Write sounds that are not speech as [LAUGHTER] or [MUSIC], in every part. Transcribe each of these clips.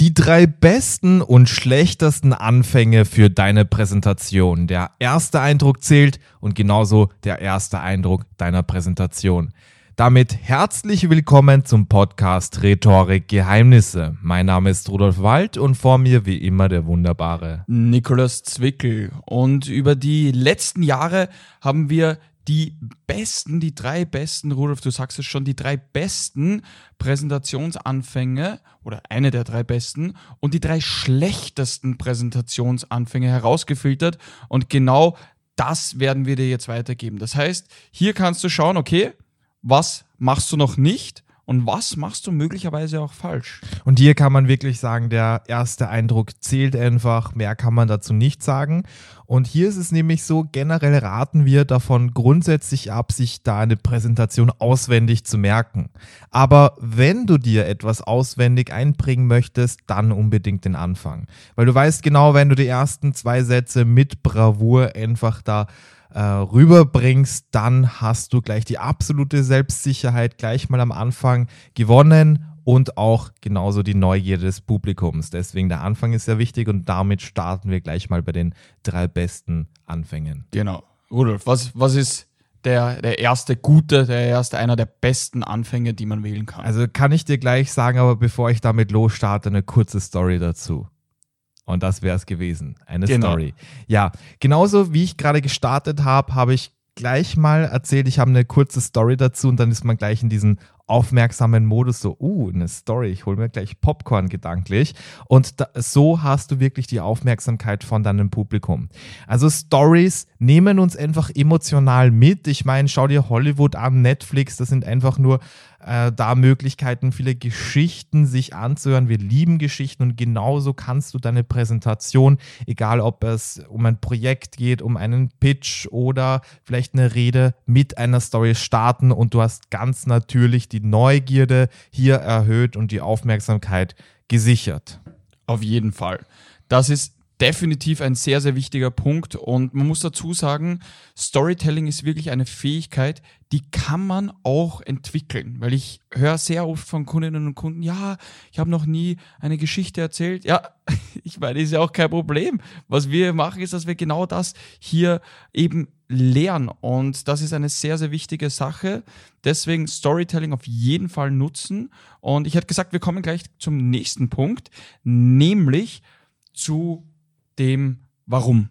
Die drei besten und schlechtesten Anfänge für deine Präsentation. Der erste Eindruck zählt und genauso der erste Eindruck deiner Präsentation. Damit herzlich willkommen zum Podcast Rhetorik Geheimnisse. Mein Name ist Rudolf Wald und vor mir wie immer der wunderbare Nikolaus Zwickel. Und über die letzten Jahre haben wir die besten, die drei besten, Rudolf, du sagst es schon, die drei besten Präsentationsanfänge oder eine der drei besten und die drei schlechtesten Präsentationsanfänge herausgefiltert und genau das werden wir dir jetzt weitergeben. Das heißt, hier kannst du schauen, okay, was machst du noch nicht und was machst du möglicherweise auch falsch? Und hier kann man wirklich sagen, der erste Eindruck zählt einfach, mehr kann man dazu nicht sagen. Und hier ist es nämlich so, generell raten wir davon grundsätzlich ab, sich da eine Präsentation auswendig zu merken. Aber wenn du dir etwas auswendig einbringen möchtest, dann unbedingt den Anfang. Weil du weißt genau, wenn du die ersten zwei Sätze mit Bravour einfach da äh, rüberbringst, dann hast du gleich die absolute Selbstsicherheit gleich mal am Anfang gewonnen und auch genauso die Neugierde des Publikums. Deswegen der Anfang ist sehr wichtig und damit starten wir gleich mal bei den drei besten Anfängen. Genau. Rudolf, was, was ist der, der erste gute, der erste einer der besten Anfänge, die man wählen kann? Also kann ich dir gleich sagen, aber bevor ich damit losstarte, eine kurze Story dazu. Und das wäre es gewesen. Eine genau. Story. Ja, genauso wie ich gerade gestartet habe, habe ich gleich mal erzählt, ich habe eine kurze Story dazu und dann ist man gleich in diesen aufmerksamen Modus, so, uh, eine Story, ich hole mir gleich Popcorn gedanklich. Und da, so hast du wirklich die Aufmerksamkeit von deinem Publikum. Also Stories nehmen uns einfach emotional mit. Ich meine, schau dir Hollywood an, Netflix, das sind einfach nur äh, da Möglichkeiten, viele Geschichten sich anzuhören. Wir lieben Geschichten und genauso kannst du deine Präsentation, egal ob es um ein Projekt geht, um einen Pitch oder vielleicht eine Rede mit einer Story starten und du hast ganz natürlich die Neugierde hier erhöht und die Aufmerksamkeit gesichert. Auf jeden Fall. Das ist definitiv ein sehr, sehr wichtiger Punkt. Und man muss dazu sagen, Storytelling ist wirklich eine Fähigkeit, die kann man auch entwickeln. Weil ich höre sehr oft von Kundinnen und Kunden, ja, ich habe noch nie eine Geschichte erzählt. Ja, [LAUGHS] ich meine, ist ja auch kein Problem. Was wir machen, ist, dass wir genau das hier eben lernen. Und das ist eine sehr, sehr wichtige Sache. Deswegen Storytelling auf jeden Fall nutzen. Und ich hätte gesagt, wir kommen gleich zum nächsten Punkt, nämlich zu dem Warum.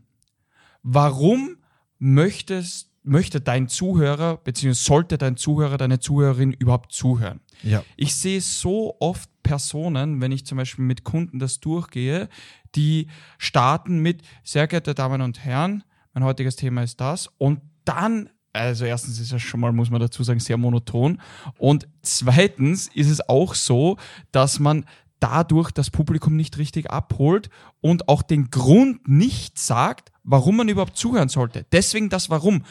Warum möchtest, möchte dein Zuhörer, beziehungsweise sollte dein Zuhörer, deine Zuhörerin überhaupt zuhören? Ja. Ich sehe so oft Personen, wenn ich zum Beispiel mit Kunden das durchgehe, die starten mit, sehr geehrte Damen und Herren, mein heutiges Thema ist das, und dann also erstens ist es schon mal, muss man dazu sagen, sehr monoton. Und zweitens ist es auch so, dass man dadurch das Publikum nicht richtig abholt und auch den Grund nicht sagt, warum man überhaupt zuhören sollte. Deswegen das Warum.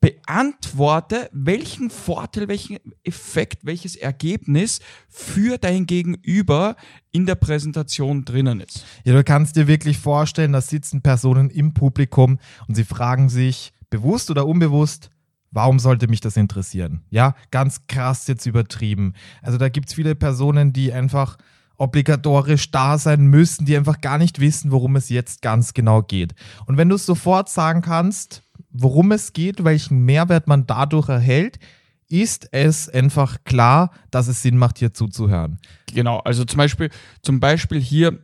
Beantworte, welchen Vorteil, welchen Effekt, welches Ergebnis für dein Gegenüber in der Präsentation drinnen ist. Ja, du kannst dir wirklich vorstellen, da sitzen Personen im Publikum und sie fragen sich, bewusst oder unbewusst, Warum sollte mich das interessieren? Ja, ganz krass jetzt übertrieben. Also da gibt es viele Personen, die einfach obligatorisch da sein müssen, die einfach gar nicht wissen, worum es jetzt ganz genau geht. Und wenn du sofort sagen kannst, worum es geht, welchen Mehrwert man dadurch erhält, ist es einfach klar, dass es Sinn macht, hier zuzuhören. Genau, also zum Beispiel, zum Beispiel hier,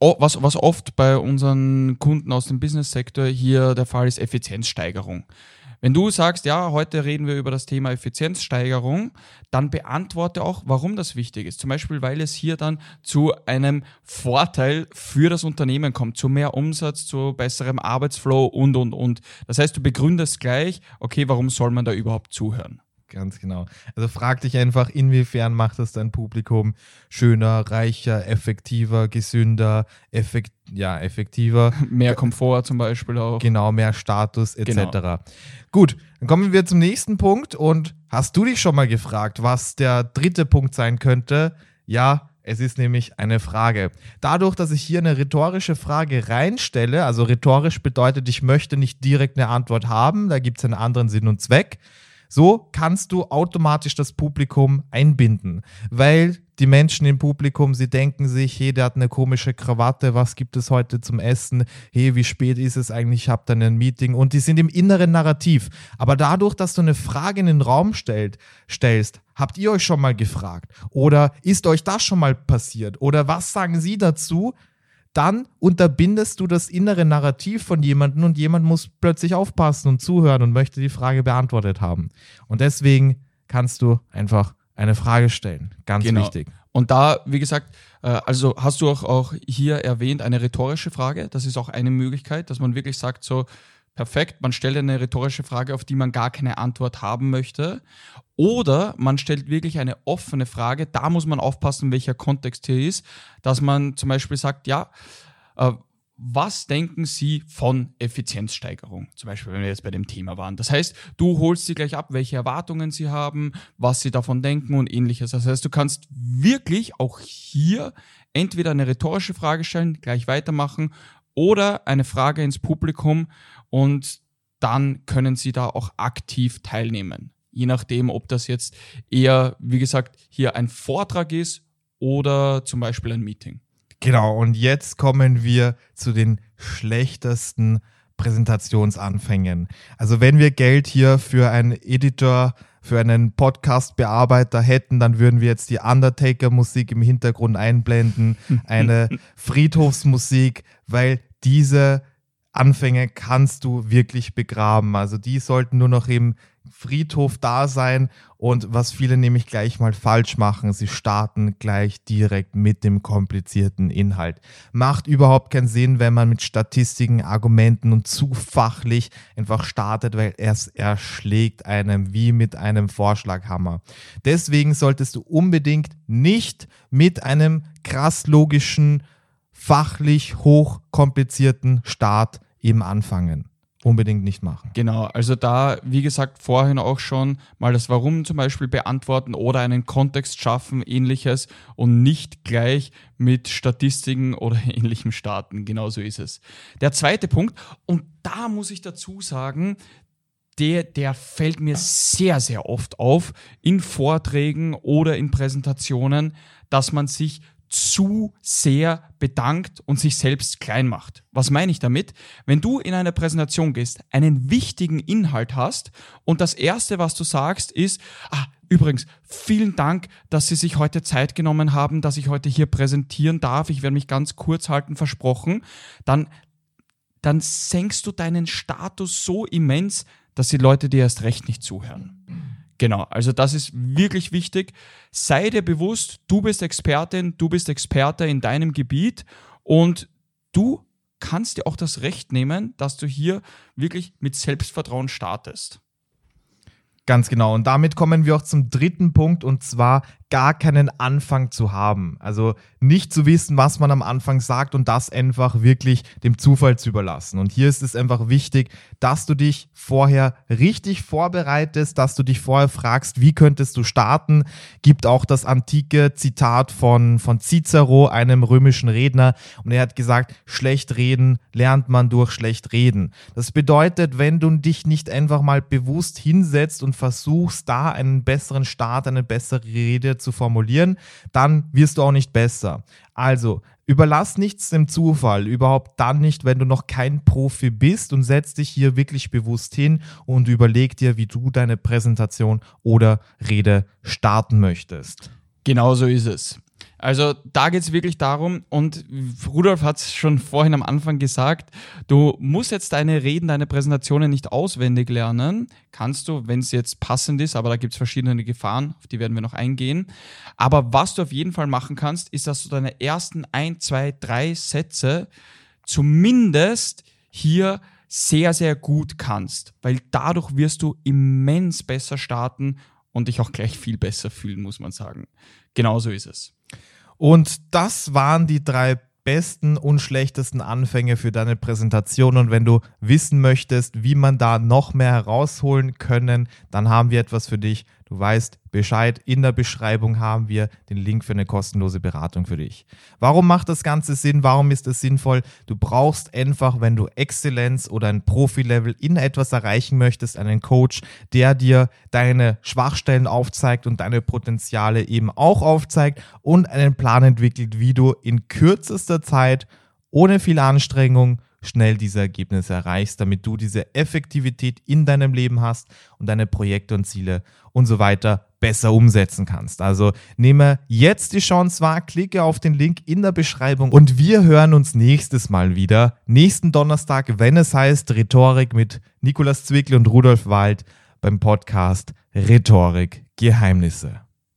was, was oft bei unseren Kunden aus dem Business-Sektor hier der Fall ist, Effizienzsteigerung. Wenn du sagst, ja, heute reden wir über das Thema Effizienzsteigerung, dann beantworte auch, warum das wichtig ist. Zum Beispiel, weil es hier dann zu einem Vorteil für das Unternehmen kommt, zu mehr Umsatz, zu besserem Arbeitsflow und, und, und. Das heißt, du begründest gleich, okay, warum soll man da überhaupt zuhören? Ganz genau. Also frag dich einfach, inwiefern macht es dein Publikum schöner, reicher, effektiver, gesünder, effekt, ja, effektiver. [LAUGHS] Mehr Komfort zum Beispiel auch. Genau, mehr Status etc. Genau. Gut, dann kommen wir zum nächsten Punkt. Und hast du dich schon mal gefragt, was der dritte Punkt sein könnte? Ja, es ist nämlich eine Frage. Dadurch, dass ich hier eine rhetorische Frage reinstelle, also rhetorisch bedeutet, ich möchte nicht direkt eine Antwort haben, da gibt es einen anderen Sinn und Zweck, So kannst du automatisch das Publikum einbinden, weil die Menschen im Publikum, sie denken sich, hey, der hat eine komische Krawatte, was gibt es heute zum Essen? Hey, wie spät ist es eigentlich? Ich habe dann ein Meeting und die sind im inneren Narrativ. Aber dadurch, dass du eine Frage in den Raum stellt, stellst, habt ihr euch schon mal gefragt? Oder ist euch das schon mal passiert? Oder was sagen sie dazu? Dann unterbindest du das innere Narrativ von jemandem und jemand muss plötzlich aufpassen und zuhören und möchte die Frage beantwortet haben. Und deswegen kannst du einfach eine Frage stellen. Ganz genau. wichtig. Und da, wie gesagt, äh, also hast du auch, auch hier erwähnt, eine rhetorische Frage. Das ist auch eine Möglichkeit, dass man wirklich sagt, so, perfekt, man stellt eine rhetorische Frage, auf die man gar keine Antwort haben möchte. Oder man stellt wirklich eine offene Frage, da muss man aufpassen, welcher Kontext hier ist, dass man zum Beispiel sagt, ja, äh, was denken Sie von Effizienzsteigerung? Zum Beispiel, wenn wir jetzt bei dem Thema waren. Das heißt, du holst sie gleich ab, welche Erwartungen sie haben, was sie davon denken und ähnliches. Das heißt, du kannst wirklich auch hier entweder eine rhetorische Frage stellen, gleich weitermachen oder eine Frage ins Publikum und dann können sie da auch aktiv teilnehmen. Je nachdem, ob das jetzt eher, wie gesagt, hier ein Vortrag ist oder zum Beispiel ein Meeting. Genau, und jetzt kommen wir zu den schlechtesten Präsentationsanfängen. Also wenn wir Geld hier für einen Editor, für einen Podcast-Bearbeiter hätten, dann würden wir jetzt die Undertaker-Musik im Hintergrund einblenden, [LAUGHS] eine Friedhofsmusik, weil diese Anfänge kannst du wirklich begraben. Also die sollten nur noch im Friedhof da sein und was viele nämlich gleich mal falsch machen, sie starten gleich direkt mit dem komplizierten Inhalt. Macht überhaupt keinen Sinn, wenn man mit Statistiken, Argumenten und zu fachlich einfach startet, weil es erschlägt einem wie mit einem Vorschlaghammer. Deswegen solltest du unbedingt nicht mit einem krass logischen, fachlich hochkomplizierten Start eben anfangen. Unbedingt nicht machen. Genau, also da, wie gesagt, vorhin auch schon mal das Warum zum Beispiel beantworten oder einen Kontext schaffen, ähnliches und nicht gleich mit Statistiken oder [LAUGHS] ähnlichem starten. Genauso ist es. Der zweite Punkt, und da muss ich dazu sagen, der, der fällt mir sehr, sehr oft auf in Vorträgen oder in Präsentationen, dass man sich zu sehr bedankt und sich selbst klein macht. Was meine ich damit? Wenn du in eine Präsentation gehst, einen wichtigen Inhalt hast und das Erste, was du sagst, ist, ah, übrigens, vielen Dank, dass Sie sich heute Zeit genommen haben, dass ich heute hier präsentieren darf. Ich werde mich ganz kurz halten, versprochen. Dann, dann senkst du deinen Status so immens, dass die Leute dir erst recht nicht zuhören. Genau, also das ist wirklich wichtig. Sei dir bewusst, du bist Expertin, du bist Experte in deinem Gebiet und du kannst dir auch das Recht nehmen, dass du hier wirklich mit Selbstvertrauen startest. Ganz genau. Und damit kommen wir auch zum dritten Punkt und zwar gar keinen Anfang zu haben. Also nicht zu wissen, was man am Anfang sagt und das einfach wirklich dem Zufall zu überlassen. Und hier ist es einfach wichtig, dass du dich vorher richtig vorbereitest, dass du dich vorher fragst, wie könntest du starten. Gibt auch das antike Zitat von, von Cicero, einem römischen Redner. Und er hat gesagt, schlecht reden lernt man durch schlecht reden. Das bedeutet, wenn du dich nicht einfach mal bewusst hinsetzt und versuchst, da einen besseren Start, eine bessere Rede zu formulieren, dann wirst du auch nicht besser. Also, überlass nichts dem Zufall, überhaupt dann nicht, wenn du noch kein Profi bist und setz dich hier wirklich bewusst hin und überleg dir, wie du deine Präsentation oder Rede starten möchtest. Genauso ist es. Also da geht es wirklich darum, und Rudolf hat es schon vorhin am Anfang gesagt, du musst jetzt deine Reden, deine Präsentationen nicht auswendig lernen. Kannst du, wenn es jetzt passend ist, aber da gibt es verschiedene Gefahren, auf die werden wir noch eingehen. Aber was du auf jeden Fall machen kannst, ist, dass du deine ersten ein, zwei, drei Sätze zumindest hier sehr, sehr gut kannst, weil dadurch wirst du immens besser starten und dich auch gleich viel besser fühlen, muss man sagen. Genauso ist es. Und das waren die drei besten und schlechtesten Anfänge für deine Präsentation. Und wenn du wissen möchtest, wie man da noch mehr herausholen können, dann haben wir etwas für dich. Du weißt Bescheid. In der Beschreibung haben wir den Link für eine kostenlose Beratung für dich. Warum macht das Ganze Sinn? Warum ist es sinnvoll? Du brauchst einfach, wenn du Exzellenz oder ein Profi-Level in etwas erreichen möchtest, einen Coach, der dir deine Schwachstellen aufzeigt und deine Potenziale eben auch aufzeigt und einen Plan entwickelt, wie du in kürzester Zeit ohne viel Anstrengung schnell diese Ergebnisse erreichst, damit du diese Effektivität in deinem Leben hast und deine Projekte und Ziele und so weiter besser umsetzen kannst. Also nehme jetzt die Chance wahr, klicke auf den Link in der Beschreibung und wir hören uns nächstes Mal wieder, nächsten Donnerstag, wenn es heißt Rhetorik mit Nikolas Zwickl und Rudolf Wald beim Podcast Rhetorik Geheimnisse.